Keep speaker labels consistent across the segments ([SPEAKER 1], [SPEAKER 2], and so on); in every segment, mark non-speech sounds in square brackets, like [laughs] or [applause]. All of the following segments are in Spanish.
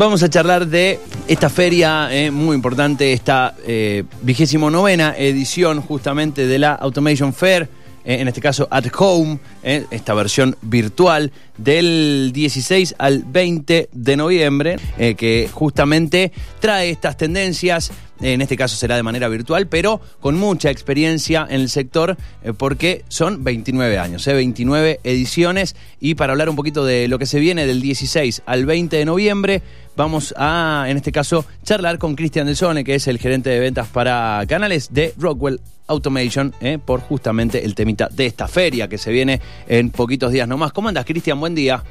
[SPEAKER 1] Vamos a charlar de esta feria eh, muy importante, esta eh, vigésimo novena edición justamente de la Automation Fair, eh, en este caso At Home, eh, esta versión virtual del 16 al 20 de noviembre, eh, que justamente trae estas tendencias. En este caso será de manera virtual, pero con mucha experiencia en el sector, eh, porque son 29 años, eh, 29 ediciones, y para hablar un poquito de lo que se viene del 16 al 20 de noviembre, vamos a, en este caso, charlar con Cristian Delsone, que es el gerente de ventas para canales de Rockwell Automation, eh, por justamente el temita de esta feria que se viene en poquitos días nomás. ¿Cómo andas, Cristian? Buen día.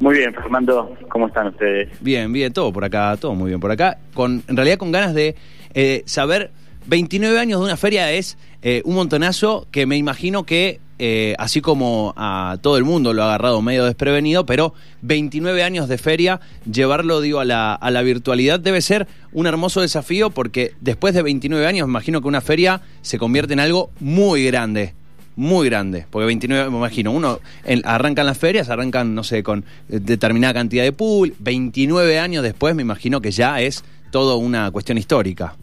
[SPEAKER 2] Muy bien, Fernando, ¿cómo están ustedes?
[SPEAKER 1] Bien, bien, todo por acá, todo muy bien por acá. Con, en realidad con ganas de eh, saber, 29 años de una feria es eh, un montonazo que me imagino que, eh, así como a todo el mundo lo ha agarrado medio desprevenido, pero 29 años de feria, llevarlo, digo, a la, a la virtualidad debe ser un hermoso desafío porque después de 29 años, me imagino que una feria se convierte en algo muy grande muy grande, porque 29, me imagino, uno en, arrancan las ferias, arrancan, no sé, con determinada cantidad de pool, 29 años después me imagino que ya es todo una cuestión histórica.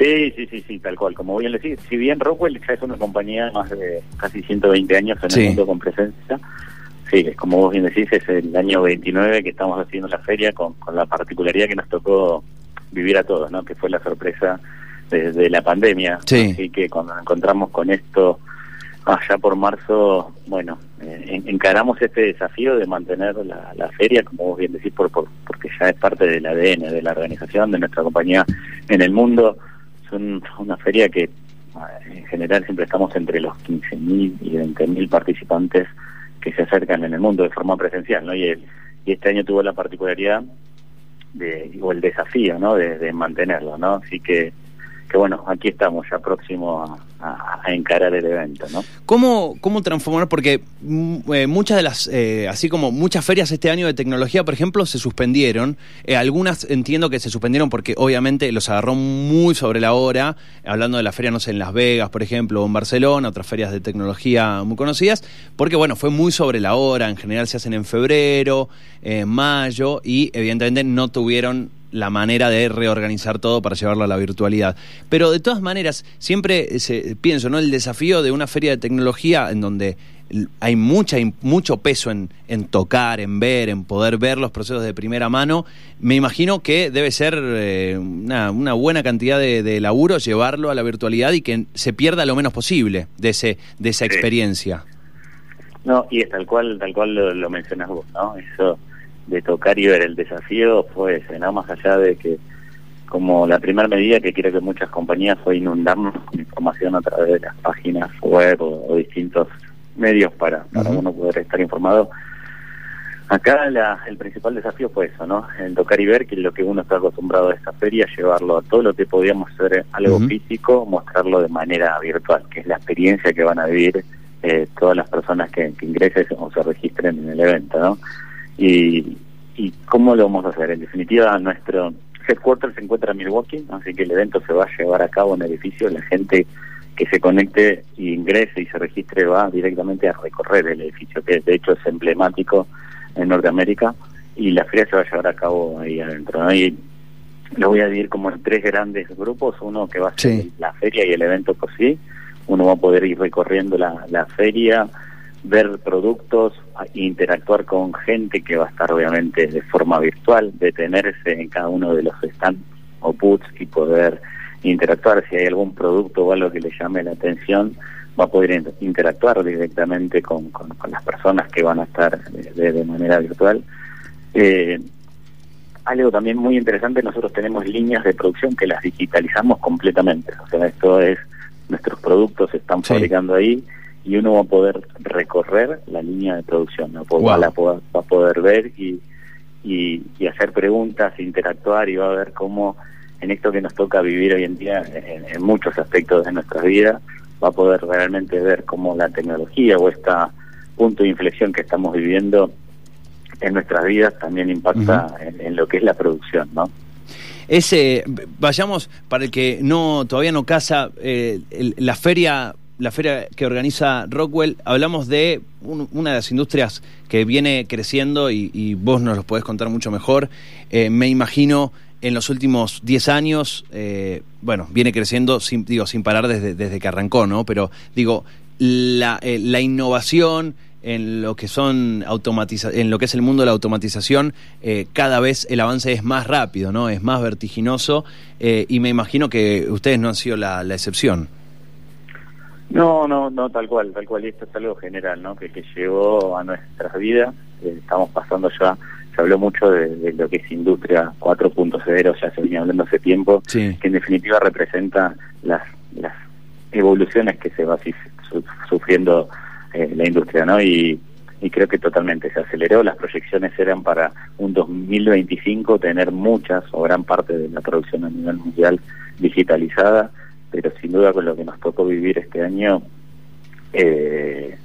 [SPEAKER 2] Sí, sí, sí, sí, tal cual. Como bien decís, si bien Rockwell ya es una compañía de más de casi 120 años en
[SPEAKER 1] Sí.
[SPEAKER 2] el mundo con presencia, sí, como vos bien decís, es el año 29 que estamos haciendo la feria con, con la particularidad que nos tocó vivir a todos, ¿no? Que fue la sorpresa de, de la pandemia.
[SPEAKER 1] Sí.
[SPEAKER 2] Así que cuando nos encontramos con esto allá por marzo, bueno, eh, en- encaramos este desafío de mantener la, la feria, como vos bien decís, por, por- porque ya es parte del ADN de la organización, de nuestra compañía en el mundo. Es un- una feria que ah, en general siempre estamos entre los 15.000 y 20.000 participantes que se acercan en el mundo de forma presencial, ¿no? Y, el- y este año tuvo la particularidad de, o el desafío, ¿no? De, de mantenerlo, ¿no? Así que, que bueno, aquí estamos ya próximo a, a- a encarar el evento, ¿no?
[SPEAKER 1] ¿Cómo, cómo transformar? Porque mm, eh, muchas de las, eh, así como muchas ferias este año de tecnología, por ejemplo, se suspendieron. Eh, algunas entiendo que se suspendieron porque obviamente los agarró muy sobre la hora, hablando de la feria, no sé, en Las Vegas, por ejemplo, o en Barcelona, otras ferias de tecnología muy conocidas, porque bueno, fue muy sobre la hora, en general se hacen en febrero, en mayo, y evidentemente no tuvieron la manera de reorganizar todo para llevarlo a la virtualidad. Pero de todas maneras, siempre se, pienso, ¿no? El desafío de una feria de tecnología en donde hay mucha, mucho peso en, en tocar, en ver, en poder ver los procesos de primera mano, me imagino que debe ser eh, una, una buena cantidad de, de laburo llevarlo a la virtualidad y que se pierda lo menos posible de, ese, de esa
[SPEAKER 2] Sí.
[SPEAKER 1] experiencia.
[SPEAKER 2] No, y es tal cual, tal cual lo, lo mencionas vos, ¿no? Eso de tocar y ver el desafío fue ese, ¿no? Más allá de que, como la primera medida que quiere que muchas compañías fue inundarnos con información a través de las páginas web o, o distintos medios para, para uno poder estar informado. Acá la- el principal desafío fue eso, ¿no? El tocar y ver, que es lo que uno está acostumbrado a esta feria, llevarlo a todo lo que podíamos hacer algo físico, mostrarlo de manera virtual, que es la experiencia que van a vivir eh, todas las personas que, que ingresen o se registren en el evento, ¿no? Y, y cómo lo vamos a hacer. En definitiva, nuestro headquarter se encuentra en Milwaukee, así que el evento se va a llevar a cabo en el edificio. La gente que se conecte y ingrese y se registre va directamente a recorrer el edificio, que de hecho es emblemático en Norteamérica, y la feria se va a llevar a cabo ahí adentro. ¿no? Y lo voy a dividir como en tres grandes grupos, uno que va a ser
[SPEAKER 1] Sí.
[SPEAKER 2] la feria y el evento por sí, uno va a poder ir recorriendo la, la feria, ver productos, interactuar con gente que va a estar obviamente de forma virtual, detenerse en cada uno de los stands o booths y poder interactuar. Si hay algún producto o algo que le llame la atención, va a poder in- interactuar directamente con, con- con las personas que van a estar de, de- de manera virtual. Eh, algo también muy interesante, nosotros tenemos líneas de producción que las digitalizamos completamente. O sea, esto es, nuestros productos se están
[SPEAKER 1] Sí.
[SPEAKER 2] fabricando ahí y uno va a poder recorrer la línea de producción, ¿no?
[SPEAKER 1] Wow.
[SPEAKER 2] va, a poder, va a poder ver y, y, y hacer preguntas, interactuar y va a ver cómo en esto que nos toca vivir hoy en día, en, en muchos aspectos de nuestras vidas, va a poder realmente ver cómo la tecnología o este punto de inflexión que estamos viviendo en nuestras vidas también impacta en, en lo que es la producción, ¿no?
[SPEAKER 1] Ese, vayamos, para el que no todavía no casa, eh, el- la feria la feria que organiza Rockwell, hablamos de una de las industrias que viene creciendo y, vos nos lo podés contar mucho mejor. Eh, me imagino en los últimos 10 años, eh, bueno, viene creciendo, sin, digo, sin parar desde, desde que arrancó, ¿no? Pero digo, la, la innovación en lo que son automatiza en lo que es el mundo de la automatización eh, cada vez el avance es más rápido no es más vertiginoso eh, y me imagino que ustedes no han sido la, excepción
[SPEAKER 2] no no no tal cual tal cual. Y esto es algo general no que, que llegó a nuestras vidas. Eh, estamos pasando ya se habló mucho de, lo que es industria 4.0 ya se venía hablando hace tiempo que en definitiva representa las las evoluciones que se va sufriendo eh, la industria, ¿no? Y, creo que totalmente se aceleró. Las proyecciones eran para un 2025 tener muchas o gran parte de la producción a nivel mundial digitalizada, pero sin duda con lo que nos tocó vivir este año eh,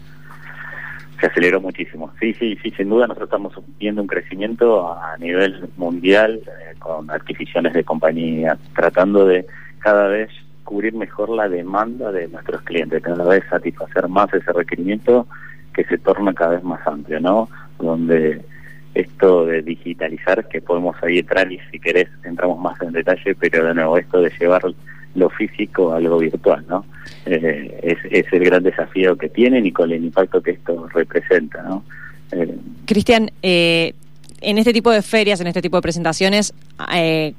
[SPEAKER 2] se aceleró muchísimo. Sí, sí, sí, sin duda nosotros estamos viendo un crecimiento a nivel mundial eh, con adquisiciones de compañías, tratando de cada vez cubrir mejor la demanda de nuestros clientes, cada vez satisfacer más ese requerimiento que se torna cada vez más amplio, ¿no? Donde esto de digitalizar, que podemos ahí entrar y si querés entramos más en detalle, pero de nuevo esto de llevar lo físico a algo virtual, ¿no? Eh, es, el gran desafío que tienen y con el impacto que esto representa, ¿no?
[SPEAKER 3] Eh, Cristian, eh, en este tipo de ferias, en este tipo de presentaciones, eh,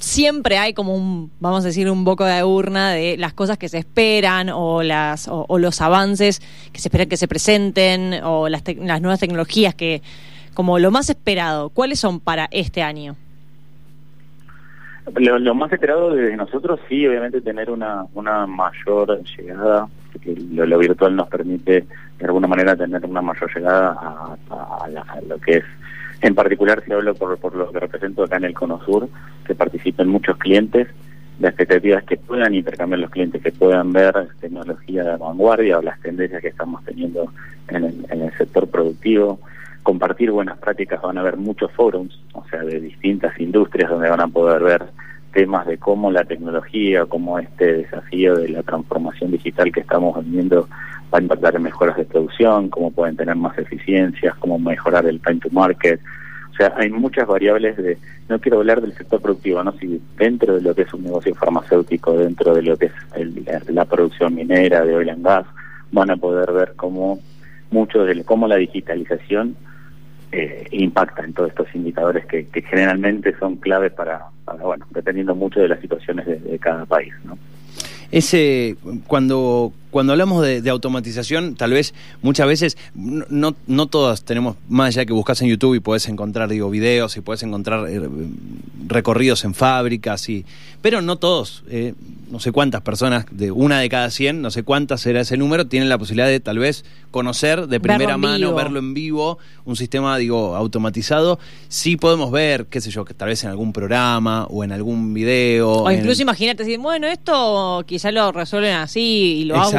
[SPEAKER 3] siempre hay como un, vamos a decir, un poco de urna de las cosas que se esperan o, las, o, los avances que se esperan que se presenten o las nuevas tecnologías que, como lo más esperado, ¿cuáles son para este año?
[SPEAKER 2] Lo, más esperado desde nosotros sí, obviamente tener una, una mayor llegada, porque lo, virtual nos permite de alguna manera tener una mayor llegada a, lo que es en particular, si hablo por, por lo que represento acá en el Cono Sur, que participen muchos clientes, la expectativa que puedan intercambiar los clientes, que puedan ver tecnología de vanguardia o las tendencias que estamos teniendo en el sector productivo, compartir buenas prácticas, van a haber muchos forums, o sea, de distintas industrias donde van a poder ver temas de cómo la tecnología, cómo este desafío de la transformación digital que estamos viviendo va a impactar en mejoras de producción, cómo pueden tener más eficiencias, cómo mejorar el time to market. O sea, hay muchas variables de, no quiero hablar del sector productivo, ¿no? Si dentro de lo que es un negocio farmacéutico, dentro de lo que es la producción minera de oil and gas, van a poder ver cómo mucho de cómo la digitalización eh, impacta en todos estos indicadores que, generalmente son claves para, bueno, dependiendo mucho de las situaciones de, de cada país, ¿no?
[SPEAKER 1] Ese, cuando cuando hablamos de, automatización, tal vez muchas veces, no, no todas tenemos, más allá que buscas en YouTube y puedes encontrar, digo, videos y puedes encontrar eh, recorridos en fábricas, y, pero no todos, eh, no sé cuántas personas, de una de cada 100, no sé cuántas será ese número, tienen la posibilidad de tal vez conocer de primera mano, verlo en vivo, un sistema, digo, automatizado. Sí podemos ver, qué sé yo, que tal vez en algún programa o en algún video.
[SPEAKER 3] O incluso imagínate decir, bueno, esto quizá lo resuelven así y lo hago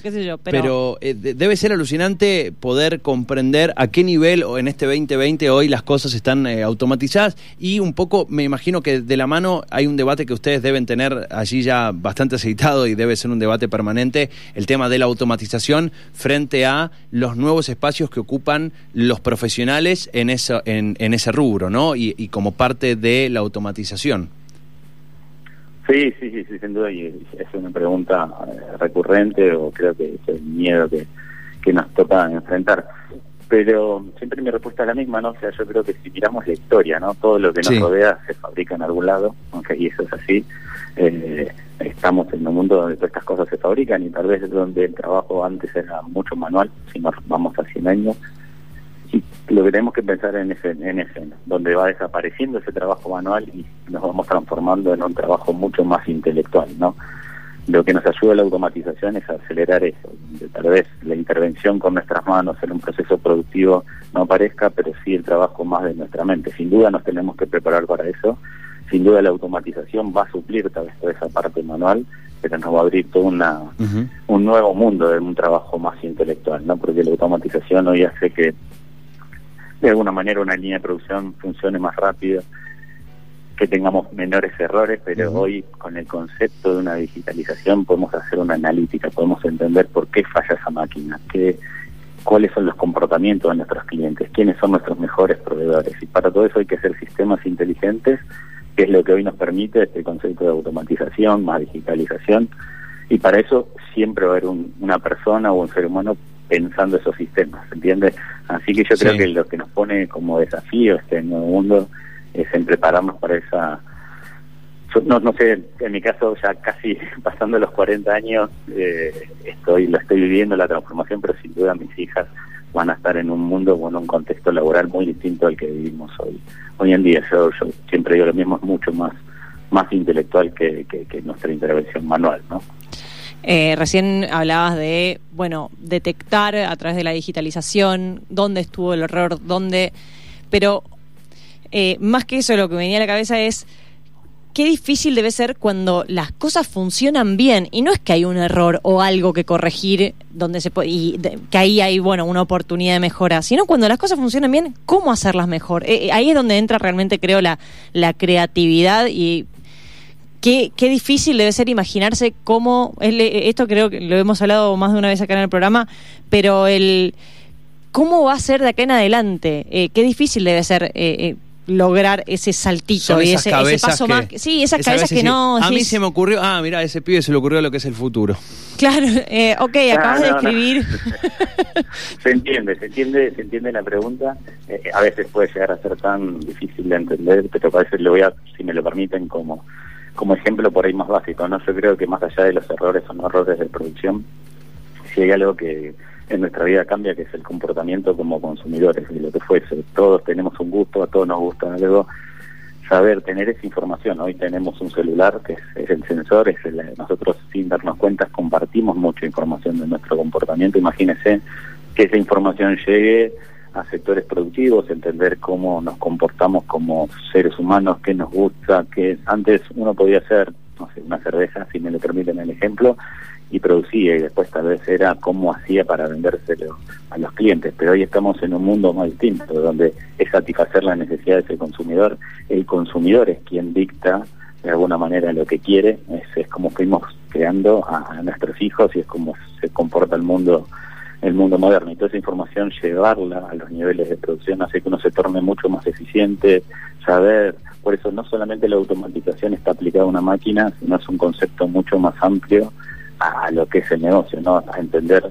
[SPEAKER 3] qué sé yo.
[SPEAKER 1] Pero, eh, debe ser alucinante poder comprender a qué nivel en este 2020 hoy las cosas están eh, automatizadas y un poco me imagino que de la mano hay un debate que ustedes deben tener allí ya bastante aceitado y debe ser un debate permanente, el tema de la automatización frente a los nuevos espacios que ocupan los profesionales en, eso, en, en ese rubro, ¿no? y como parte de la automatización.
[SPEAKER 2] Sí, sí, sí, sin duda, y es una pregunta eh, recurrente o creo que es el miedo que, que nos toca enfrentar. Pero siempre mi respuesta es la misma, ¿no? O sea, yo creo que si miramos la historia, ¿no? Todo lo que nos rodea se fabrica en algún lado, aunque y eso es así. Eh, estamos en un mundo donde todas estas cosas se fabrican y tal vez donde el trabajo antes era mucho manual, si nos vamos a 100 años, lo que tenemos que pensar en ese, en ese, donde va desapareciendo ese trabajo manual y nos vamos transformando en un trabajo mucho más intelectual, ¿no? Lo que nos ayuda a la automatización es acelerar eso, tal vez la intervención con nuestras manos en un proceso productivo no aparezca, pero sí el trabajo más de nuestra mente. Sin duda nos tenemos que preparar para eso, sin duda la automatización va a suplir tal vez toda esa parte manual, pero nos va a abrir todo una, un nuevo mundo de un trabajo más intelectual, ¿no? Porque la automatización hoy hace que de alguna manera una línea de producción funcione más rápido, que tengamos menores errores, pero hoy con el concepto de una digitalización podemos hacer una analítica, podemos entender por qué falla esa máquina, qué, cuáles son los comportamientos de nuestros clientes, quiénes son nuestros mejores proveedores. Y para todo eso hay que hacer sistemas inteligentes, que es lo que hoy nos permite este concepto de automatización, más digitalización. Y para eso siempre va a haber una persona o un ser humano pensando esos sistemas, ¿entiendes? Así que yo creo que lo que nos pone como desafío este nuevo mundo es en prepararnos para esa... no, no sé, en mi caso ya casi [laughs] pasando los 40 años, eh, estoy lo estoy viviendo la transformación, pero sin duda mis hijas van a estar en un mundo, bueno, un contexto laboral muy distinto al que vivimos hoy. Hoy en día yo, yo siempre digo lo mismo, es mucho más, más intelectual que, que, nuestra intervención manual, ¿no?
[SPEAKER 3] Eh, recién hablabas de, bueno, detectar a través de la digitalización dónde estuvo el error, dónde... Pero eh, más que eso, lo que me venía a la cabeza es qué difícil debe ser cuando las cosas funcionan bien y no es que hay un error o algo que corregir donde se y que ahí hay bueno una oportunidad de mejora, sino cuando las cosas funcionan bien, cómo hacerlas mejor. Eh, eh, ahí es donde entra realmente creo la, la creatividad y qué, qué difícil debe ser imaginarse cómo esto creo que lo hemos hablado más de una vez acá en el programa, pero el cómo va a ser de acá en adelante, qué difícil debe ser lograr ese saltito y ese, paso más. Sí, esas, cabezas que no.
[SPEAKER 1] A mí se me ocurrió, ah, mira, ese pibe se le ocurrió lo que es el futuro.
[SPEAKER 3] Claro, eh, ok, acabas de escribir. [laughs]
[SPEAKER 2] se entiende, se entiende, se entiende la pregunta. Eh, a veces puede llegar a ser tan difícil de entender, pero a veces lo voy a, si me lo permiten, como, como ejemplo por ahí más básico. no Yo creo que más allá de los errores o no errores de producción, si hay algo que en nuestra vida cambia, que es el comportamiento como consumidores y lo que fuese. Todos tenemos un gusto, a todos nos gusta algo. Saber tener esa información. Hoy tenemos un celular que es, el sensor, es nosotros sin darnos cuenta compartimos mucha información de nuestro comportamiento. Imagínense que esa información llegue a sectores productivos, entender cómo nos comportamos como seres humanos, qué nos gusta, que antes uno podía hacer, no sé, una cerveza, si me lo permiten el ejemplo, y producía y después tal vez era cómo hacía para vendérselo a los clientes. Pero hoy estamos en un mundo muy distinto, donde es satisfacer las necesidades del consumidor. El consumidor es quien dicta de alguna manera lo que quiere, es, como fuimos creando a, nuestros hijos y es como se comporta el mundo el mundo moderno y toda esa información llevarla a los niveles de producción hace que uno se torne mucho más eficiente, saber, por eso no solamente la automatización está aplicada a una máquina, sino es un concepto mucho más amplio a lo que es el negocio, ¿no? A entender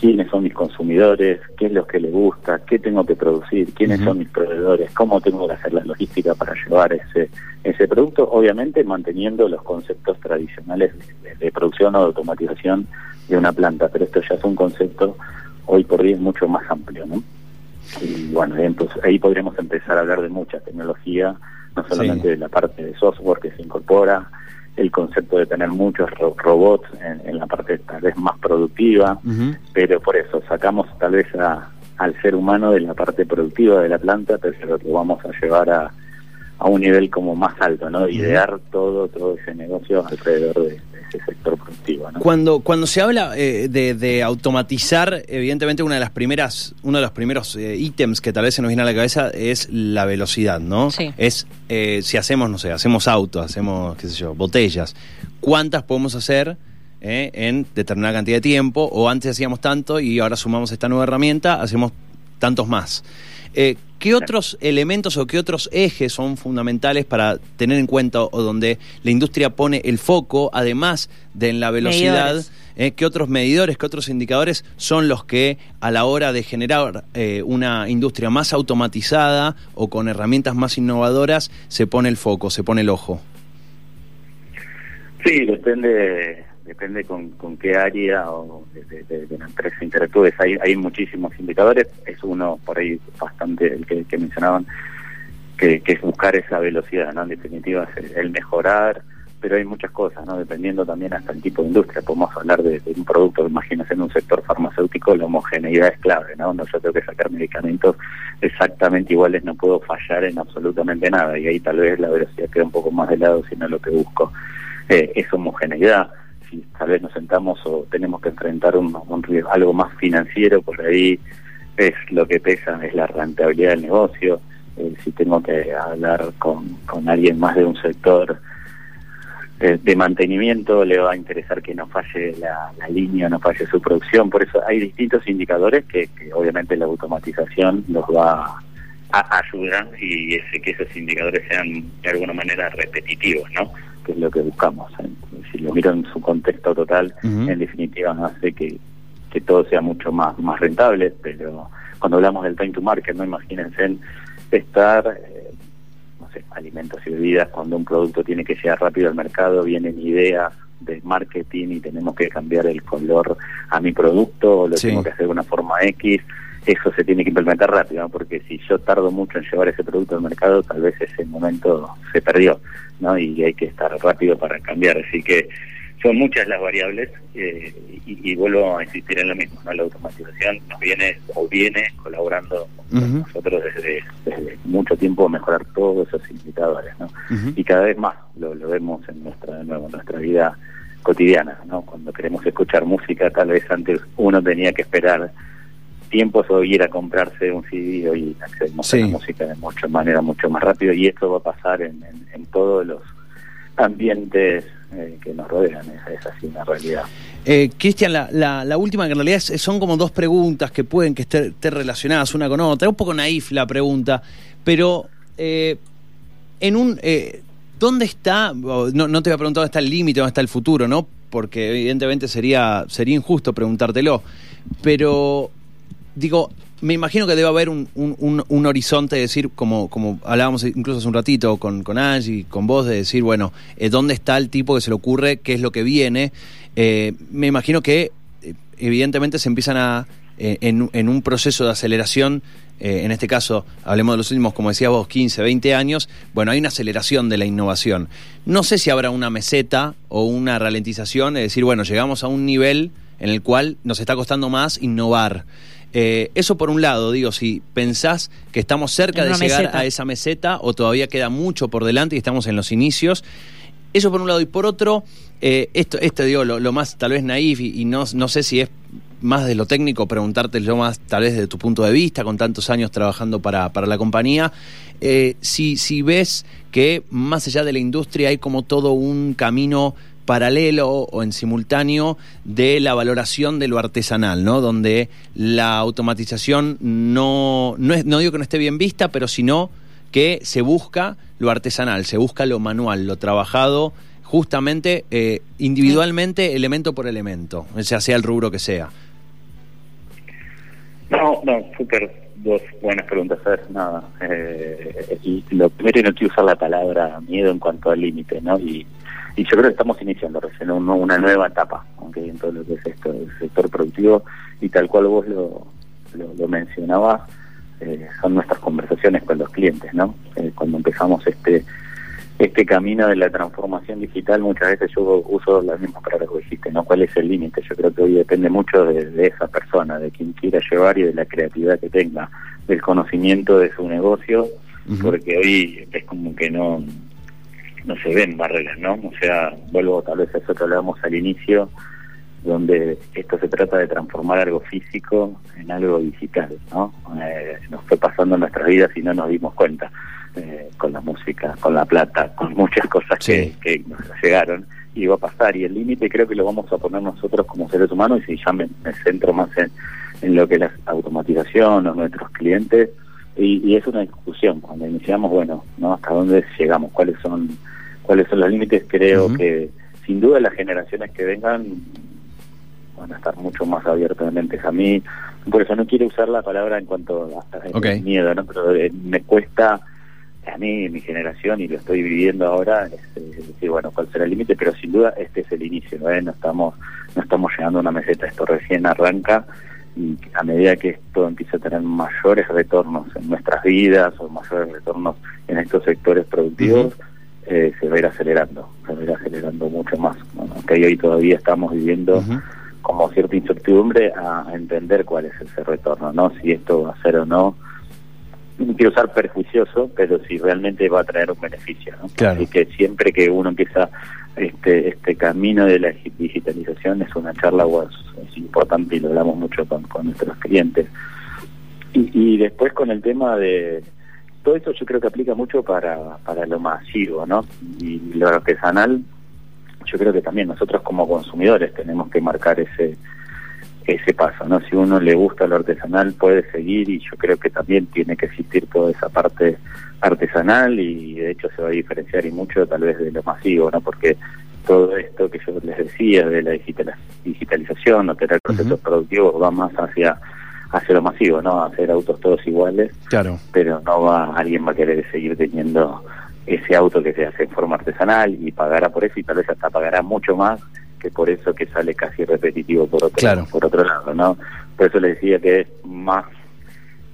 [SPEAKER 2] quiénes son mis consumidores, qué es lo que les gusta, qué tengo que producir, quiénes son mis proveedores, cómo tengo que hacer la logística para llevar ese ese producto, obviamente manteniendo los conceptos tradicionales de, producción o de automatización de una planta, pero esto ya es un concepto hoy por día mucho más amplio, ¿no? Y bueno, entonces ahí podríamos empezar a hablar de mucha tecnología, no solamente de la parte de software que se incorpora, el concepto de tener muchos robots en, la parte tal vez más productiva, pero por eso sacamos tal vez al ser humano de la parte productiva de la planta, pero lo vamos a llevar a, a un nivel como más alto, ¿no? Idear todo, todo ese negocio alrededor de, ese sector productivo.
[SPEAKER 1] Cuando, cuando se habla eh, de, automatizar, evidentemente una de las primeras, uno de los primeros eh, ítems que tal vez se nos viene a la cabeza es la velocidad, ¿no?
[SPEAKER 3] Sí.
[SPEAKER 1] Es eh, si hacemos, no sé, hacemos autos, hacemos, qué sé yo, botellas, ¿cuántas podemos hacer? en determinada cantidad de tiempo, o antes hacíamos tanto y ahora sumamos esta nueva herramienta, hacemos tantos más. Eh, ¿Qué otros elementos o qué otros ejes son fundamentales para tener en cuenta o donde la industria pone el foco, además de en la velocidad? Eh, ¿Qué otros medidores, qué otros indicadores son los que a la hora de generar eh, una industria más automatizada o con herramientas más innovadoras se pone el foco, se pone el ojo?
[SPEAKER 2] Sí, depende depende con, qué área o de, la empresa interactúes. Hay, muchísimos indicadores, es uno por ahí bastante el que, mencionaban, que, es buscar esa velocidad, ¿no? En definitiva, es el mejorar, pero hay muchas cosas, ¿no? Dependiendo también hasta el tipo de industria. Podemos hablar de, un producto, imagínense en un sector farmacéutico, la homogeneidad es clave, ¿no? No yo tengo que sacar medicamentos exactamente iguales, no puedo fallar en absolutamente nada, y ahí tal vez la velocidad queda un poco más de lado, si no lo que busco eh, es homogeneidad si tal vez nos sentamos o tenemos que enfrentar un, algo más financiero, por ahí es lo que pesa, es la rentabilidad del negocio. eh, si tengo que hablar con, con alguien más de un sector eh, de mantenimiento, le va a interesar que no falle la, línea, no falle su producción. Por eso hay distintos indicadores que, obviamente la automatización los va a ayudar y ese, que esos indicadores sean de alguna manera repetitivos, ¿no? Que es lo que buscamos. ¿eh? Si lo miro en su contexto total, en definitiva hace que, que todo sea mucho más, más rentable, pero cuando hablamos del time to market, no imagínense estar eh, alimentos y bebidas, cuando un producto tiene que llegar rápido al mercado, vienen ideas de marketing y tenemos que cambiar el color a mi producto o lo tengo que hacer de una forma X, eso se tiene que implementar rápido, porque si yo tardo mucho en llevar ese producto al mercado, tal vez ese momento se perdió, ¿no? Y hay que estar rápido para cambiar, así que son muchas las variables eh, y, vuelvo a insistir en lo mismo, ¿no? La automatización nos viene o viene colaborando con nosotros desde, mucho tiempo a mejorar todos esos indicadores, ¿no? Y cada vez más lo, vemos en nuestra, nuestra vida cotidiana, ¿no? Cuando queremos escuchar música, tal vez antes uno tenía que esperar tiempos o ir a comprarse un CD y accedemos a la música de mucha manera mucho más rápido y esto va a pasar en, en todos los ambientes eh, que nos rodean, es, así una realidad.
[SPEAKER 1] Eh, Cristian, la, la, última que en realidad son como dos preguntas que pueden que estén, relacionadas una con otra, un poco naif la pregunta, pero eh, en un... ¿Dónde está, no, no te voy a preguntar dónde está el límite, dónde está el futuro, ¿no? Porque evidentemente sería, sería injusto preguntártelo, pero digo, me imagino que debe haber un, un, un, horizonte de decir, como, como hablábamos incluso hace un ratito con, con Angie, con vos, de decir, bueno, eh, ¿dónde está el tipo que se le ocurre? ¿Qué es lo que viene? Eh, me imagino que eh, evidentemente se empiezan a, en, en, un proceso de aceleración, en este caso, hablemos de los últimos, como decías vos, 15, 20 años, bueno, hay una aceleración de la innovación. No sé si habrá una meseta o una ralentización, es decir, bueno, llegamos a un nivel en el cual nos está costando más innovar. Eh, eso por un lado, digo, si pensás que estamos cerca de llegar a esa meseta o todavía queda mucho por delante y estamos en los inicios, eso por un lado. Y por otro, eh, esto, esto digo, lo, más tal vez naif y, no, no sé si es más de lo técnico, preguntarte lo más tal vez de tu punto de vista, con tantos años trabajando para, para la compañía, eh, si, si ves que más allá de la industria hay como todo un camino paralelo o en simultáneo de la valoración de lo artesanal, ¿no? Donde la automatización no, no, es, no digo que no esté bien vista, pero sino que se busca lo artesanal, se busca lo manual, lo trabajado justamente eh, individualmente, elemento por elemento, sea sea el rubro que sea.
[SPEAKER 2] No, no, súper dos buenas preguntas. A ver, nada. Eh, lo primero, no quiero usar la palabra miedo en cuanto al límite, ¿no? Y y yo creo que estamos iniciando recién una nueva etapa aunque en todo lo que es esto el sector productivo y tal cual vos lo, lo, mencionabas eh, son nuestras conversaciones con los clientes no eh, cuando empezamos este este camino de la transformación digital muchas veces yo uso las mismas palabras que dijiste no cuál es el límite yo creo que hoy depende mucho de, esa persona de quien quiera llevar y de la creatividad que tenga del conocimiento de su negocio porque hoy es como que no no se ven barreras, ¿no? O sea, vuelvo tal vez a eso que hablábamos al inicio, donde esto se trata de transformar algo físico en algo digital, ¿no? Eh, nos fue pasando en nuestras vidas y no nos dimos cuenta, eh, con la música, con la plata, con muchas cosas que, que nos llegaron, y va a pasar, y el límite creo que lo vamos a poner nosotros como seres humanos, y si ya me, centro más en, en lo que es la automatización o nuestros clientes, y, es una discusión, cuando iniciamos, bueno, ¿no? ¿Hasta dónde llegamos? ¿Cuáles son cuáles son los límites, creo que sin duda las generaciones que vengan van a estar mucho más abiertas de mentes. A mí, por eso no quiero usar la palabra en cuanto a, miedo, ¿no? pero eh, me cuesta a mí, mi generación, y lo estoy viviendo ahora, es, decir, bueno, cuál será el límite, pero sin duda este es el inicio, ¿no? no estamos no estamos llegando a una meseta, esto recién arranca y a medida que esto empieza a tener mayores retornos en nuestras vidas o mayores retornos en estos sectores productivos, eh, se va a ir acelerando, se va a ir acelerando mucho más. aunque hoy todavía estamos viviendo como cierta incertidumbre a, entender cuál es ese retorno, ¿no? Si esto va a ser o no, no quiero usar perjuicioso, pero si realmente va a traer un beneficio, ¿no? Así que siempre que uno empieza este este camino de la digitalización es una charla es, importante y lo hablamos mucho con, con nuestros clientes. Y, y después con el tema de todo esto yo creo que aplica mucho para, para lo masivo, ¿no? Y lo artesanal, yo creo que también nosotros como consumidores tenemos que marcar ese ese paso, ¿no? Si uno le gusta lo artesanal puede seguir y yo creo que también tiene que existir toda esa parte artesanal y de hecho se va a diferenciar y mucho tal vez de lo masivo, ¿no? Porque todo esto que yo les decía de la digitalización o tener procesos productivos va más hacia hacia lo masivo, ¿no? Hacer autos todos iguales.
[SPEAKER 1] Claro.
[SPEAKER 2] Pero no va, alguien va a querer seguir teniendo ese auto que se hace en forma artesanal y pagará por eso y tal vez hasta pagará mucho más que por eso que sale casi repetitivo por otro, por otro lado, ¿no? Por eso le decía que es más,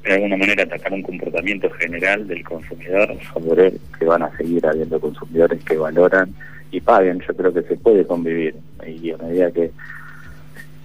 [SPEAKER 2] de alguna manera, atacar un comportamiento general del consumidor, sobre que van a seguir habiendo consumidores que valoran y paguen. Yo creo que se puede convivir y a medida que,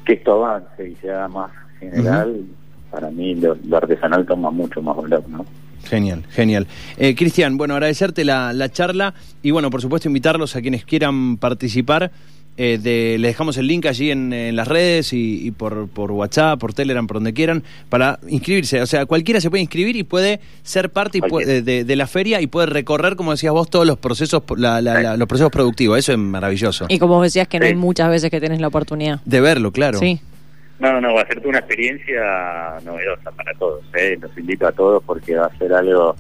[SPEAKER 2] que esto avance y se haga más general, para mí lo, artesanal toma mucho más valor, ¿no?
[SPEAKER 1] Genial, genial. Eh, Cristian, bueno, agradecerte la, la, charla y bueno, por supuesto invitarlos a quienes quieran participar. Eh, de, les dejamos el link allí en, las redes y, por, por, WhatsApp, por Telegram, por donde quieran, para inscribirse. O sea, cualquiera se puede inscribir y puede ser parte de, la feria y puede recorrer, como decías vos, todos los procesos, los procesos productivos. Eso es maravilloso.
[SPEAKER 3] Y como decías que no hay muchas veces que tenés la oportunidad.
[SPEAKER 1] De verlo, claro.
[SPEAKER 3] Sí.
[SPEAKER 2] No, no, va a ser una experiencia novedosa para todos. ¿eh? Los invito a todos porque va a ser algo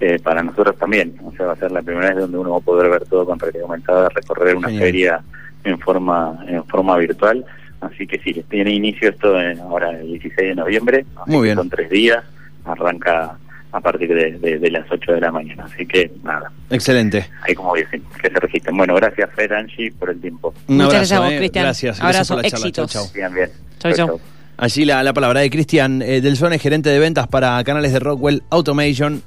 [SPEAKER 2] eh, para nosotros también. O sea, va a ser la primera vez donde uno va a poder ver todo con realidad aumentada, recorrer una feria en forma en forma virtual. Así que sí, tiene inicio esto en, ahora el 16 de noviembre.
[SPEAKER 1] Muy bien.
[SPEAKER 2] Son tres días. Arranca a partir de, las 8 de la mañana. Así que nada.
[SPEAKER 1] Excelente.
[SPEAKER 2] Ahí como dicen, que se registren. Bueno, gracias Fer, Angie, por el tiempo.
[SPEAKER 1] Un
[SPEAKER 3] Muchas
[SPEAKER 1] abrazo,
[SPEAKER 3] gracias,
[SPEAKER 1] eh.
[SPEAKER 3] Cristian.
[SPEAKER 1] Gracias.
[SPEAKER 3] Abrazo,
[SPEAKER 1] gracias por la
[SPEAKER 3] éxitos.
[SPEAKER 1] Chau, chau.
[SPEAKER 2] Bien, bien.
[SPEAKER 3] Chau, chau.
[SPEAKER 1] Allí la, la palabra de Cristian eh, Del Zone, gerente de ventas para canales de Rockwell Automation.